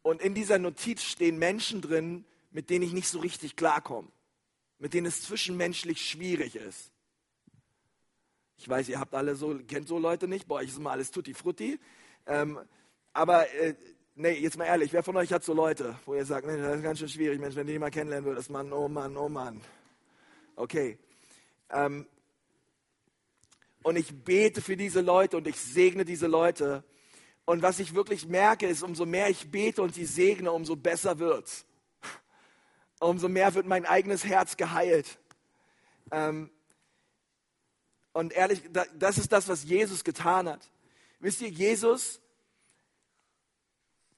und in dieser Notiz stehen Menschen drin, mit denen ich nicht so richtig klarkomme, mit denen es zwischenmenschlich schwierig ist. Ich weiß, ihr habt alle so, kennt so Leute nicht, bei euch ist immer alles tutti frutti. Ähm, aber äh, nee, jetzt mal ehrlich, wer von euch hat so Leute, wo ihr sagt, nee, das ist ganz schön schwierig, Mensch, wenn du die mal kennenlernen würdest, Mann, oh Mann, oh Mann. Okay. Ähm, und ich bete für diese Leute und ich segne diese Leute. Und was ich wirklich merke, ist, umso mehr ich bete und sie segne, umso besser wird's. Umso mehr wird mein eigenes Herz geheilt. Ähm, und ehrlich, das ist das, was Jesus getan hat. Wisst ihr, Jesus,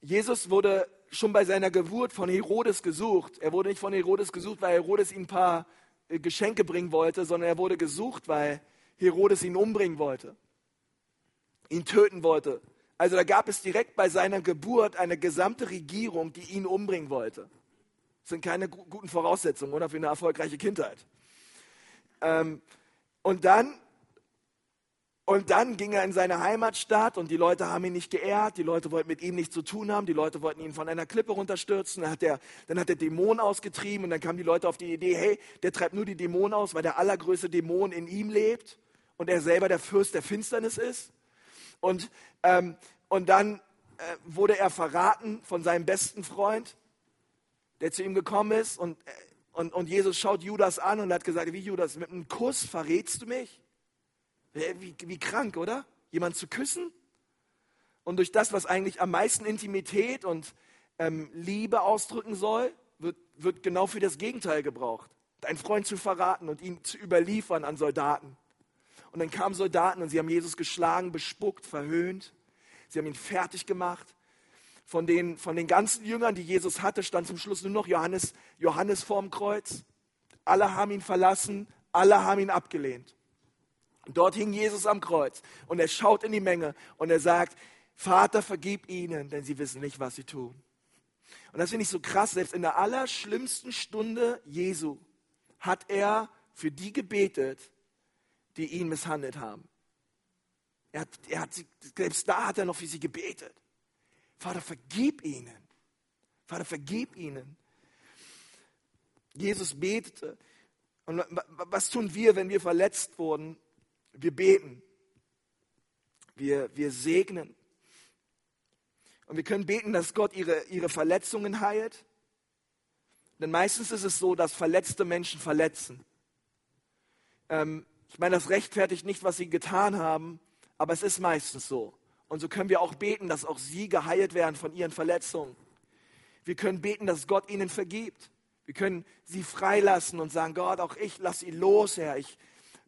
Jesus wurde schon bei seiner Geburt von Herodes gesucht. Er wurde nicht von Herodes gesucht, weil Herodes ihm ein paar äh, Geschenke bringen wollte, sondern er wurde gesucht, weil Herodes ihn umbringen wollte, ihn töten wollte. Also da gab es direkt bei seiner Geburt eine gesamte Regierung, die ihn umbringen wollte. Das sind keine guten Voraussetzungen, oder für eine erfolgreiche Kindheit. Ähm, und dann und dann ging er in seine Heimatstadt und die Leute haben ihn nicht geehrt, die Leute wollten mit ihm nichts zu tun haben, die Leute wollten ihn von einer Klippe runterstürzen. Dann hat er, dann hat er Dämonen ausgetrieben und dann kamen die Leute auf die Idee, hey, der treibt nur die Dämonen aus, weil der allergrößte Dämon in ihm lebt und er selber der Fürst der Finsternis ist. Und, ähm, und dann äh, wurde er verraten von seinem besten Freund, der zu ihm gekommen ist und, äh, und, und Jesus schaut Judas an und hat gesagt, wie Judas, mit einem Kuss verrätst du mich? Wie, wie krank, oder? Jemand zu küssen? Und durch das, was eigentlich am meisten Intimität und ähm, Liebe ausdrücken soll, wird, wird genau für das Gegenteil gebraucht. Deinen Freund zu verraten und ihn zu überliefern an Soldaten. Und dann kamen Soldaten und sie haben Jesus geschlagen, bespuckt, verhöhnt. Sie haben ihn fertig gemacht. Von den, von den ganzen Jüngern, die Jesus hatte, stand zum Schluss nur noch Johannes, Johannes vorm Kreuz. Alle haben ihn verlassen, alle haben ihn abgelehnt. Dort hing Jesus am Kreuz und er schaut in die Menge und er sagt, Vater, vergib ihnen, denn sie wissen nicht, was sie tun. Und das finde ich so krass, selbst in der allerschlimmsten Stunde Jesu hat er für die gebetet, die ihn misshandelt haben. Er hat, er hat sie, selbst da hat er noch für sie gebetet. Vater, vergib ihnen. Vater, vergib ihnen. Jesus betete. Und was tun wir, wenn wir verletzt wurden? Wir beten. Wir, wir segnen. Und wir können beten, dass Gott ihre, ihre Verletzungen heilt. Denn meistens ist es so, dass verletzte Menschen verletzen. Ähm, ich meine, das rechtfertigt nicht, was sie getan haben, aber es ist meistens so. Und so können wir auch beten, dass auch sie geheilt werden von ihren Verletzungen. Wir können beten, dass Gott ihnen vergibt. Wir können sie freilassen und sagen, Gott, auch ich lasse sie los, Herr. Ich,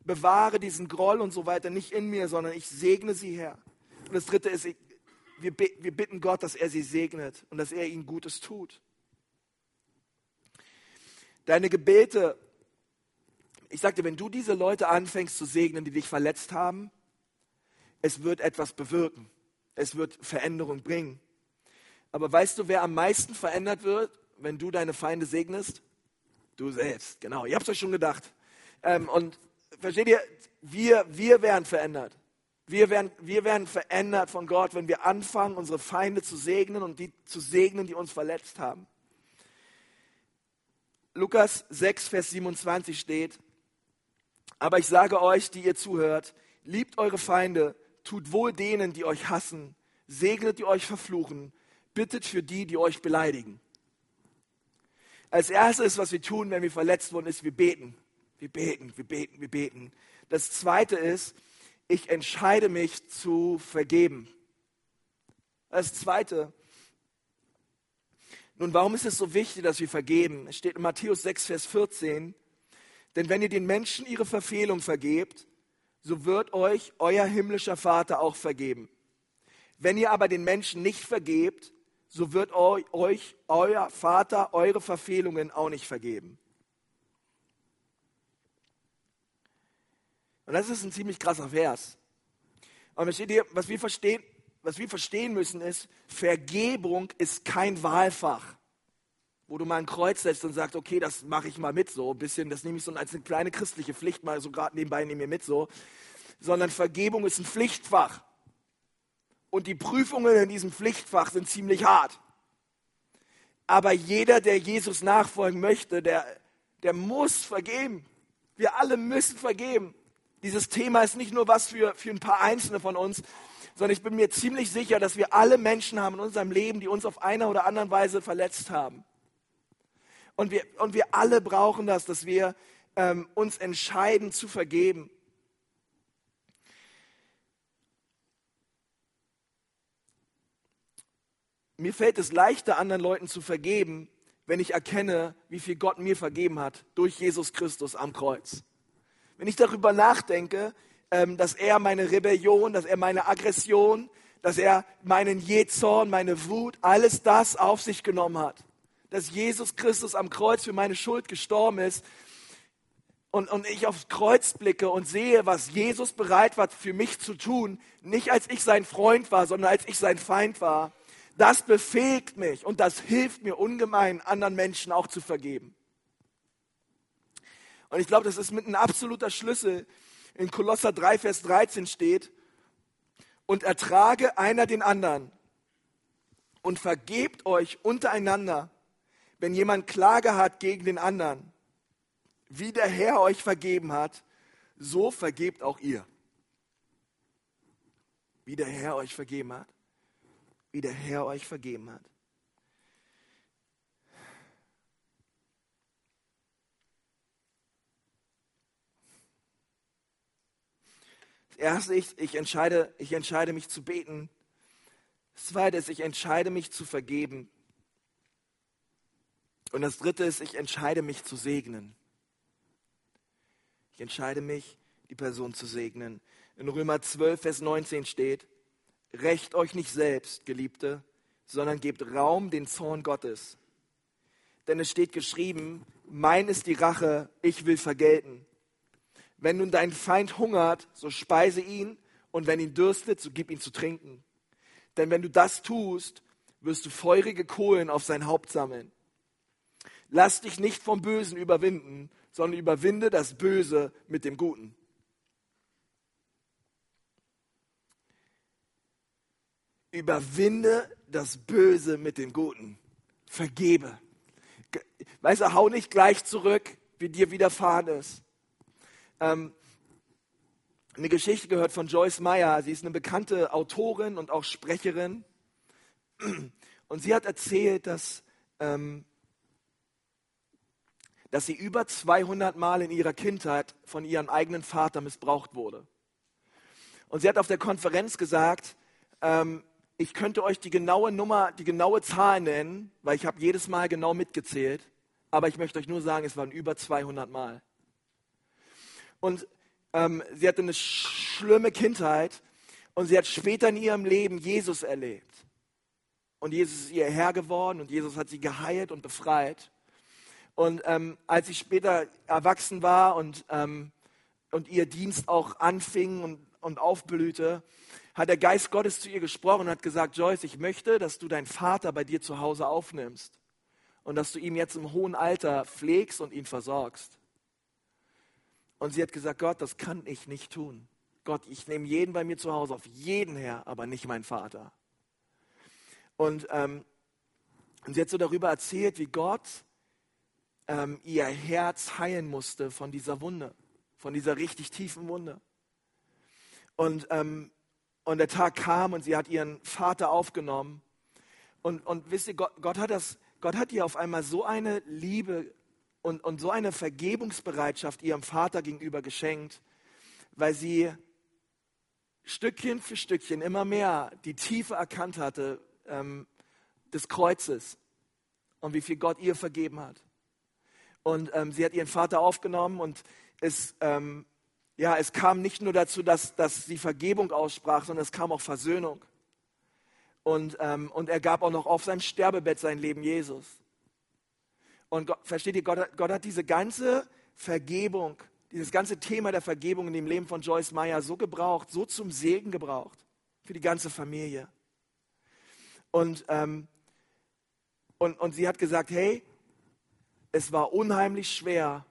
bewahre diesen Groll und so weiter nicht in mir, sondern ich segne sie, Herr. Und das dritte ist, wir, wir bitten Gott, dass er sie segnet und dass er ihnen Gutes tut. Deine Gebete, ich sagte, wenn du diese Leute anfängst zu segnen, die dich verletzt haben, es wird etwas bewirken. Es wird Veränderung bringen. Aber weißt du, wer am meisten verändert wird, wenn du deine Feinde segnest? Du selbst, genau. Ihr habt es euch schon gedacht. Ähm, und versteht ihr, wir, wir werden verändert. Wir werden, wir werden verändert von Gott, wenn wir anfangen, unsere Feinde zu segnen und die zu segnen, die uns verletzt haben. Lukas 6, Vers 27 steht, aber ich sage euch, die ihr zuhört, liebt eure Feinde, tut wohl denen, die euch hassen, segnet die euch verfluchen, bittet für die, die euch beleidigen. Als erstes, was wir tun, wenn wir verletzt wurden, ist, wir beten. Wir beten, wir beten, wir beten. Das zweite ist, ich entscheide mich zu vergeben. Das zweite. Nun, warum ist es so wichtig, dass wir vergeben? Es steht in Matthäus 6, Vers 14. Denn wenn ihr den Menschen ihre Verfehlung vergebt, so wird euch euer himmlischer Vater auch vergeben. Wenn ihr aber den Menschen nicht vergebt, so wird euch euer Vater eure Verfehlungen auch nicht vergeben. Und das ist ein ziemlich krasser Vers. Und ihr, was wir verstehen, was wir verstehen müssen ist, Vergebung ist kein Wahlfach, wo du mal ein Kreuz setzt und sagst, okay, das mache ich mal mit so, ein bisschen, das nehme ich so als eine kleine christliche Pflicht mal so gerade nebenbei nehme ich mit so, sondern Vergebung ist ein Pflichtfach. Und die Prüfungen in diesem Pflichtfach sind ziemlich hart. Aber jeder, der Jesus nachfolgen möchte, der, der muss vergeben. Wir alle müssen vergeben. Dieses Thema ist nicht nur was für, für ein paar Einzelne von uns, sondern ich bin mir ziemlich sicher, dass wir alle Menschen haben in unserem Leben, die uns auf eine oder andere Weise verletzt haben. Und wir, und wir alle brauchen das, dass wir ähm, uns entscheiden zu vergeben. Mir fällt es leichter, anderen Leuten zu vergeben, wenn ich erkenne, wie viel Gott mir vergeben hat durch Jesus Christus am Kreuz. Wenn ich darüber nachdenke, ähm, dass er meine Rebellion, dass er meine Aggression, dass er meinen Jezorn, meine Wut, alles das auf sich genommen hat. Dass Jesus Christus am Kreuz für meine Schuld gestorben ist und, und ich aufs Kreuz blicke und sehe, was Jesus bereit war für mich zu tun, nicht als ich sein Freund war, sondern als ich sein Feind war das befähigt mich und das hilft mir ungemein, anderen Menschen auch zu vergeben. Und ich glaube, das ist mit ein absoluter Schlüssel. In Kolosser 3, Vers 13 steht, und ertrage einer den anderen und vergebt euch untereinander, wenn jemand Klage hat gegen den anderen. Wie der Herr euch vergeben hat, so vergebt auch ihr. Wie der Herr euch vergeben hat wie der Herr euch vergeben hat. Das erste ist, ich entscheide, ich entscheide mich zu beten. Das zweite ist, ich entscheide mich zu vergeben. Und das dritte ist, ich entscheide mich zu segnen. Ich entscheide mich, die Person zu segnen. In Römer 12, Vers 19 steht, Rächt euch nicht selbst, Geliebte, sondern gebt Raum den Zorn Gottes. Denn es steht geschrieben, mein ist die Rache, ich will vergelten. Wenn nun dein Feind hungert, so speise ihn, und wenn ihn dürstet, so gib ihn zu trinken. Denn wenn du das tust, wirst du feurige Kohlen auf sein Haupt sammeln. Lass dich nicht vom Bösen überwinden, sondern überwinde das Böse mit dem Guten. Überwinde das Böse mit dem Guten. Vergebe. Weißt du, hau nicht gleich zurück, wie dir widerfahren ist. Ähm, eine Geschichte gehört von Joyce Meyer. Sie ist eine bekannte Autorin und auch Sprecherin. Und sie hat erzählt, dass, ähm, dass sie über 200 Mal in ihrer Kindheit von ihrem eigenen Vater missbraucht wurde. Und sie hat auf der Konferenz gesagt, ähm, ich könnte euch die genaue Nummer, die genaue Zahl nennen, weil ich habe jedes Mal genau mitgezählt. Aber ich möchte euch nur sagen, es waren über 200 Mal. Und ähm, sie hatte eine schlimme Kindheit. Und sie hat später in ihrem Leben Jesus erlebt. Und Jesus ist ihr Herr geworden und Jesus hat sie geheilt und befreit. Und ähm, als sie später erwachsen war und, ähm, und ihr Dienst auch anfing und, und aufblühte, hat der Geist Gottes zu ihr gesprochen und hat gesagt, Joyce, ich möchte, dass du deinen Vater bei dir zu Hause aufnimmst und dass du ihn jetzt im hohen Alter pflegst und ihn versorgst. Und sie hat gesagt, Gott, das kann ich nicht tun. Gott, ich nehme jeden bei mir zu Hause, auf jeden her, aber nicht meinen Vater. Und, ähm, und sie hat so darüber erzählt, wie Gott ähm, ihr Herz heilen musste von dieser Wunde, von dieser richtig tiefen Wunde. Und, ähm, und der Tag kam und sie hat ihren Vater aufgenommen. Und, und wisst ihr, Gott, Gott, hat das, Gott hat ihr auf einmal so eine Liebe und, und so eine Vergebungsbereitschaft ihrem Vater gegenüber geschenkt, weil sie Stückchen für Stückchen immer mehr die Tiefe erkannt hatte ähm, des Kreuzes und wie viel Gott ihr vergeben hat. Und ähm, sie hat ihren Vater aufgenommen und es, ähm, ja, es kam nicht nur dazu, dass, dass sie Vergebung aussprach, sondern es kam auch Versöhnung. Und, ähm, und er gab auch noch auf seinem Sterbebett sein Leben Jesus. Und Gott, versteht ihr, Gott, Gott hat diese ganze Vergebung, dieses ganze Thema der Vergebung in dem Leben von Joyce Meyer so gebraucht, so zum Segen gebraucht für die ganze Familie. Und, ähm, und, und sie hat gesagt, hey, es war unheimlich schwer,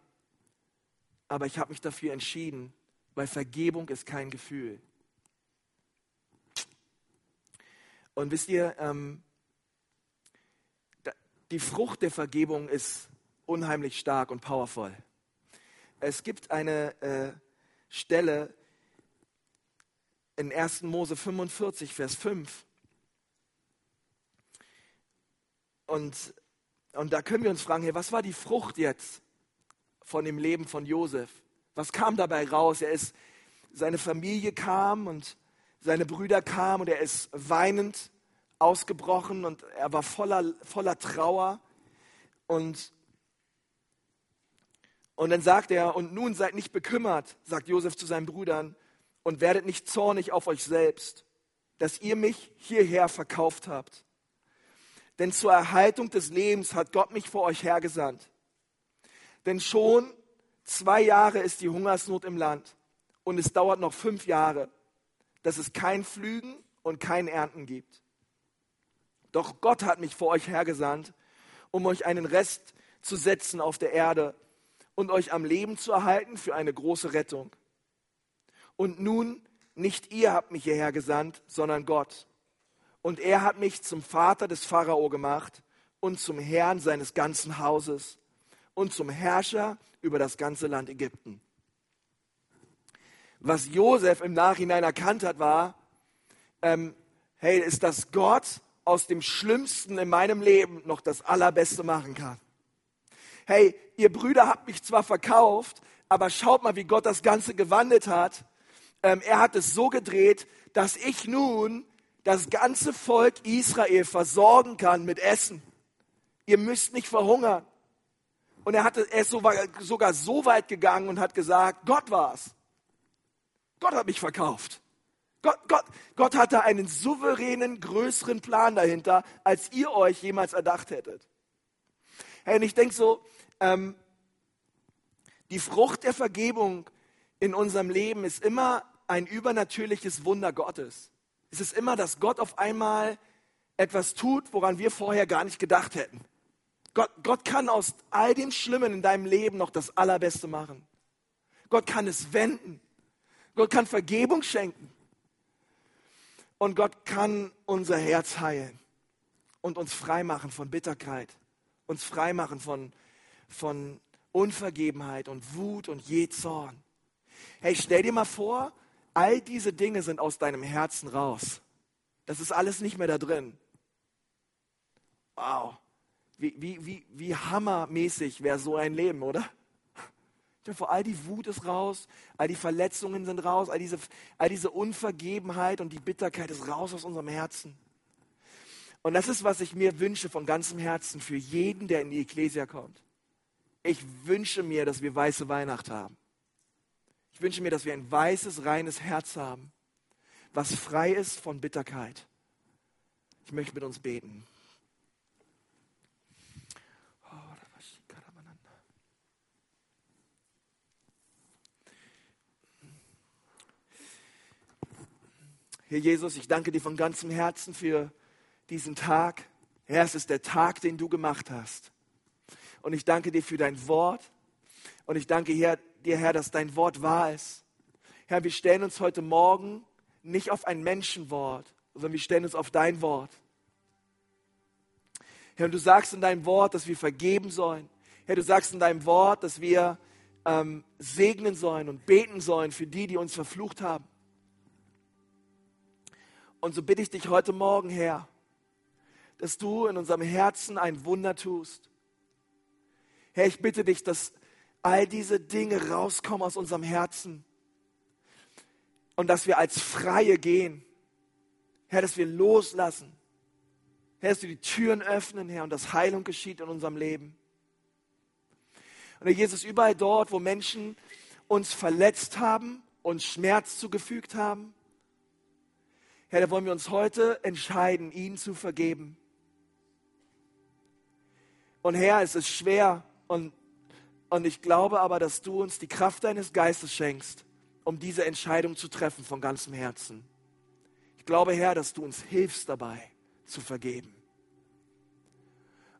aber ich habe mich dafür entschieden, weil Vergebung ist kein Gefühl. Und wisst ihr, ähm, die Frucht der Vergebung ist unheimlich stark und powerful. Es gibt eine äh, Stelle in 1. Mose 45, Vers 5. Und, und da können wir uns fragen, hey, was war die Frucht jetzt von dem Leben von Josef? Was kam dabei raus? Er ist, seine Familie kam und seine Brüder kamen und er ist weinend ausgebrochen und er war voller, voller Trauer. Und, und dann sagt er, und nun seid nicht bekümmert, sagt Josef zu seinen Brüdern, und werdet nicht zornig auf euch selbst, dass ihr mich hierher verkauft habt. Denn zur Erhaltung des Lebens hat Gott mich vor euch hergesandt. Denn schon zwei Jahre ist die Hungersnot im Land und es dauert noch fünf Jahre, dass es kein Pflügen und kein Ernten gibt. Doch Gott hat mich vor euch hergesandt, um euch einen Rest zu setzen auf der Erde und euch am Leben zu erhalten für eine große Rettung. Und nun, nicht ihr habt mich hierher gesandt, sondern Gott. Und er hat mich zum Vater des Pharao gemacht und zum Herrn seines ganzen Hauses und zum Herrscher über das ganze Land Ägypten. Was Josef im Nachhinein erkannt hat, war, ähm, hey, ist, dass Gott aus dem Schlimmsten in meinem Leben noch das Allerbeste machen kann. Hey, ihr Brüder habt mich zwar verkauft, aber schaut mal, wie Gott das Ganze gewandelt hat. Ähm, er hat es so gedreht, dass ich nun das ganze Volk Israel versorgen kann mit Essen. Ihr müsst nicht verhungern. Und er, hatte, er ist sogar so weit gegangen und hat gesagt, Gott war's. Gott hat mich verkauft. Gott, Gott, Gott hatte einen souveränen, größeren Plan dahinter, als ihr euch jemals erdacht hättet. Hey, und ich denke so, ähm, die Frucht der Vergebung in unserem Leben ist immer ein übernatürliches Wunder Gottes. Es ist immer, dass Gott auf einmal etwas tut, woran wir vorher gar nicht gedacht hätten. Gott, Gott kann aus all dem Schlimmen in deinem Leben noch das Allerbeste machen. Gott kann es wenden. Gott kann Vergebung schenken. Und Gott kann unser Herz heilen und uns freimachen von Bitterkeit, uns freimachen von, von Unvergebenheit und Wut und je Zorn. Hey, stell dir mal vor, all diese Dinge sind aus deinem Herzen raus. Das ist alles nicht mehr da drin. Wow. Wie, wie, wie, wie hammermäßig wäre so ein Leben, oder? Vor all die Wut ist raus, all die Verletzungen sind raus, all diese, all diese Unvergebenheit und die Bitterkeit ist raus aus unserem Herzen. Und das ist, was ich mir wünsche von ganzem Herzen für jeden, der in die Ekklesia kommt. Ich wünsche mir, dass wir weiße Weihnacht haben. Ich wünsche mir, dass wir ein weißes, reines Herz haben, was frei ist von Bitterkeit. Ich möchte mit uns beten. Herr Jesus, ich danke dir von ganzem Herzen für diesen Tag. Herr, es ist der Tag, den du gemacht hast. Und ich danke dir für dein Wort. Und ich danke dir, Herr, dass dein Wort wahr ist. Herr, wir stellen uns heute Morgen nicht auf ein Menschenwort, sondern wir stellen uns auf dein Wort. Herr, und du sagst in deinem Wort, dass wir vergeben sollen. Herr, du sagst in deinem Wort, dass wir ähm, segnen sollen und beten sollen für die, die uns verflucht haben. Und so bitte ich dich heute Morgen, Herr, dass du in unserem Herzen ein Wunder tust. Herr, ich bitte dich, dass all diese Dinge rauskommen aus unserem Herzen und dass wir als Freie gehen. Herr, dass wir loslassen. Herr, dass du die Türen öffnen, Herr, und dass Heilung geschieht in unserem Leben. Und Herr Jesus, überall dort, wo Menschen uns verletzt haben, uns Schmerz zugefügt haben, Herr, da wollen wir uns heute entscheiden, ihnen zu vergeben. Und Herr, es ist schwer und, und ich glaube aber, dass du uns die Kraft deines Geistes schenkst, um diese Entscheidung zu treffen von ganzem Herzen. Ich glaube, Herr, dass du uns hilfst dabei zu vergeben.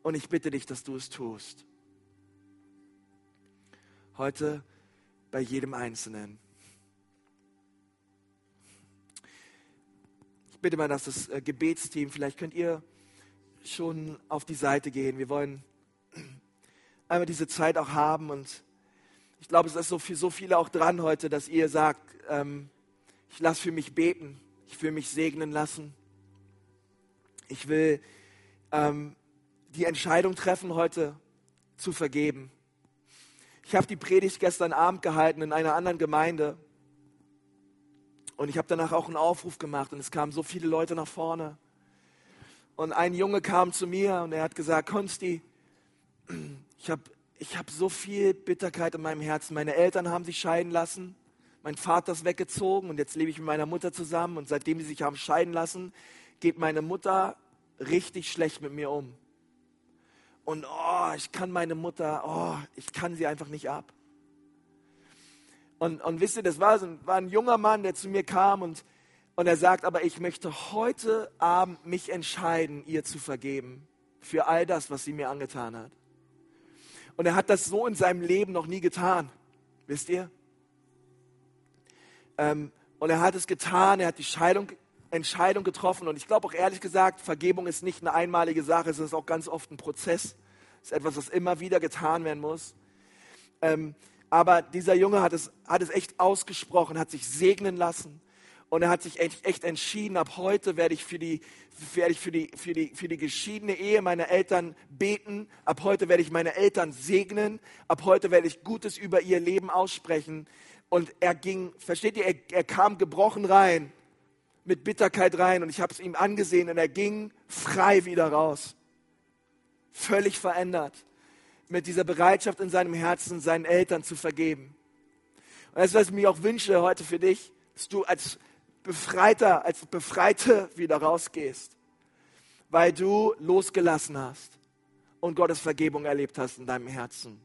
Und ich bitte dich, dass du es tust. Heute bei jedem Einzelnen. bitte mal, dass das äh, Gebetsteam, vielleicht könnt ihr schon auf die Seite gehen. Wir wollen einmal diese Zeit auch haben und ich glaube, es ist so für so viele auch dran heute, dass ihr sagt, ähm, ich lasse für mich beten, ich will mich segnen lassen. Ich will ähm, die Entscheidung treffen, heute zu vergeben. Ich habe die Predigt gestern Abend gehalten in einer anderen Gemeinde und ich habe danach auch einen Aufruf gemacht und es kamen so viele Leute nach vorne. Und ein Junge kam zu mir und er hat gesagt, Konsti, ich habe ich hab so viel Bitterkeit in meinem Herzen. Meine Eltern haben sich scheiden lassen, mein Vater ist weggezogen und jetzt lebe ich mit meiner Mutter zusammen und seitdem sie sich haben scheiden lassen, geht meine Mutter richtig schlecht mit mir um. Und oh, ich kann meine Mutter, oh, ich kann sie einfach nicht ab. Und, und wisst ihr, das war, so ein, war ein junger Mann, der zu mir kam und, und er sagt, aber ich möchte heute Abend mich entscheiden, ihr zu vergeben für all das, was sie mir angetan hat. Und er hat das so in seinem Leben noch nie getan, wisst ihr? Ähm, und er hat es getan, er hat die Scheidung, Entscheidung getroffen. Und ich glaube auch ehrlich gesagt, Vergebung ist nicht eine einmalige Sache, es ist auch ganz oft ein Prozess. Es ist etwas, das immer wieder getan werden muss. Ähm, aber dieser Junge hat es, hat es echt ausgesprochen, hat sich segnen lassen. Und er hat sich echt, entschieden, ab heute werde ich, für die, werde ich für, die, für, die, für die geschiedene Ehe meiner Eltern beten. Ab heute werde ich meine Eltern segnen. Ab heute werde ich Gutes über ihr Leben aussprechen. Und er ging, versteht ihr, er, er kam gebrochen rein, mit Bitterkeit rein. Und ich habe es ihm angesehen und er ging frei wieder raus. Völlig verändert mit dieser Bereitschaft in seinem Herzen, seinen Eltern zu vergeben. Und das ist, was ich mir auch wünsche heute für dich, dass du als Befreiter, als Befreite wieder rausgehst, weil du losgelassen hast und Gottes Vergebung erlebt hast in deinem Herzen.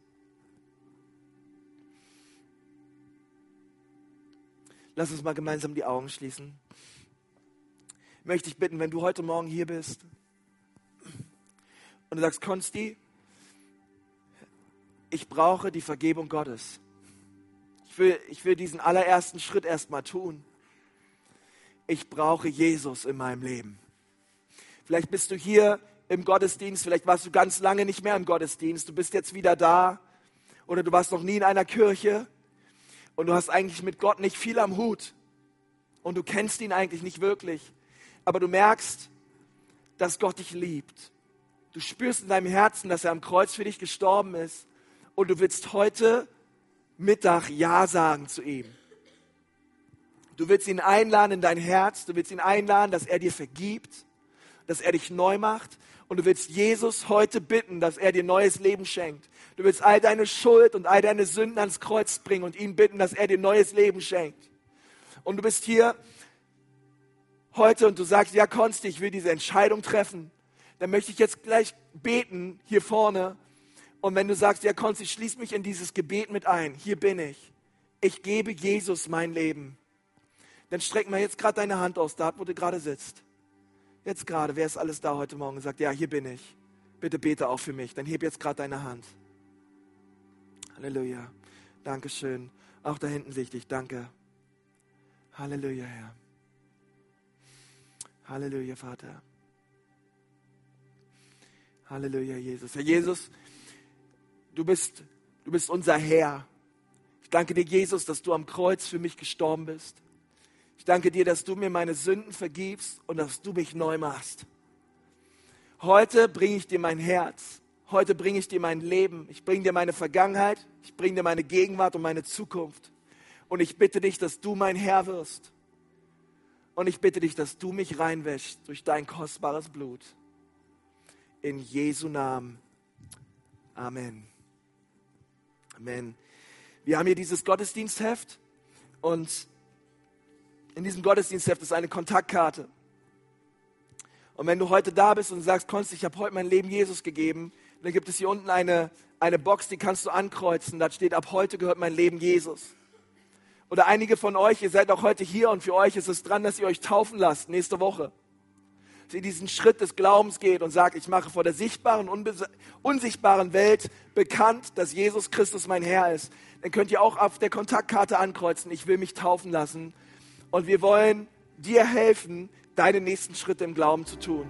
Lass uns mal gemeinsam die Augen schließen. Möchte ich bitten, wenn du heute Morgen hier bist und du sagst, Konsti, ich brauche die Vergebung Gottes. Ich will, ich will diesen allerersten Schritt erstmal tun. Ich brauche Jesus in meinem Leben. Vielleicht bist du hier im Gottesdienst, vielleicht warst du ganz lange nicht mehr im Gottesdienst, du bist jetzt wieder da oder du warst noch nie in einer Kirche und du hast eigentlich mit Gott nicht viel am Hut und du kennst ihn eigentlich nicht wirklich, aber du merkst, dass Gott dich liebt. Du spürst in deinem Herzen, dass er am Kreuz für dich gestorben ist und du willst heute Mittag Ja sagen zu ihm. Du willst ihn einladen in dein Herz, du willst ihn einladen, dass er dir vergibt, dass er dich neu macht und du willst Jesus heute bitten, dass er dir neues Leben schenkt. Du willst all deine Schuld und all deine Sünden ans Kreuz bringen und ihn bitten, dass er dir neues Leben schenkt. Und du bist hier heute und du sagst, ja, Konsti, ich will diese Entscheidung treffen, dann möchte ich jetzt gleich beten hier vorne. Und wenn du sagst, ja, Konsti, schließ mich in dieses Gebet mit ein, hier bin ich. Ich gebe Jesus mein Leben. Dann streck mal jetzt gerade deine Hand aus, da wo du gerade sitzt. Jetzt gerade, wer ist alles da heute Morgen sagt, ja, hier bin ich. Bitte bete auch für mich. Dann heb jetzt gerade deine Hand. Halleluja. Dankeschön. Auch da hinten wichtig. Danke. Halleluja, Herr. Halleluja, Vater. Halleluja, Jesus. Herr Jesus, du bist, du bist unser Herr. Ich danke dir, Jesus, dass du am Kreuz für mich gestorben bist. Ich danke dir, dass du mir meine Sünden vergibst und dass du mich neu machst. Heute bringe ich dir mein Herz. Heute bringe ich dir mein Leben. Ich bringe dir meine Vergangenheit. Ich bringe dir meine Gegenwart und meine Zukunft. Und ich bitte dich, dass du mein Herr wirst. Und ich bitte dich, dass du mich reinwäschst durch dein kostbares Blut. In Jesu Namen. Amen. Amen. Wir haben hier dieses Gottesdienstheft und in diesem Gottesdienstheft ist eine Kontaktkarte. Und wenn du heute da bist und sagst, Konst, ich habe heute mein Leben Jesus gegeben, dann gibt es hier unten eine, eine Box, die kannst du ankreuzen. Da steht, ab heute gehört mein Leben Jesus. Oder einige von euch, ihr seid auch heute hier und für euch ist es dran, dass ihr euch taufen lasst nächste Woche. Dass ihr diesen Schritt des Glaubens geht und sagt, ich mache vor der sichtbaren, unsichtbaren Welt bekannt, dass Jesus Christus mein Herr ist. Dann könnt ihr auch auf der Kontaktkarte ankreuzen, ich will mich taufen lassen. Und wir wollen dir helfen, deine nächsten Schritte im Glauben zu tun.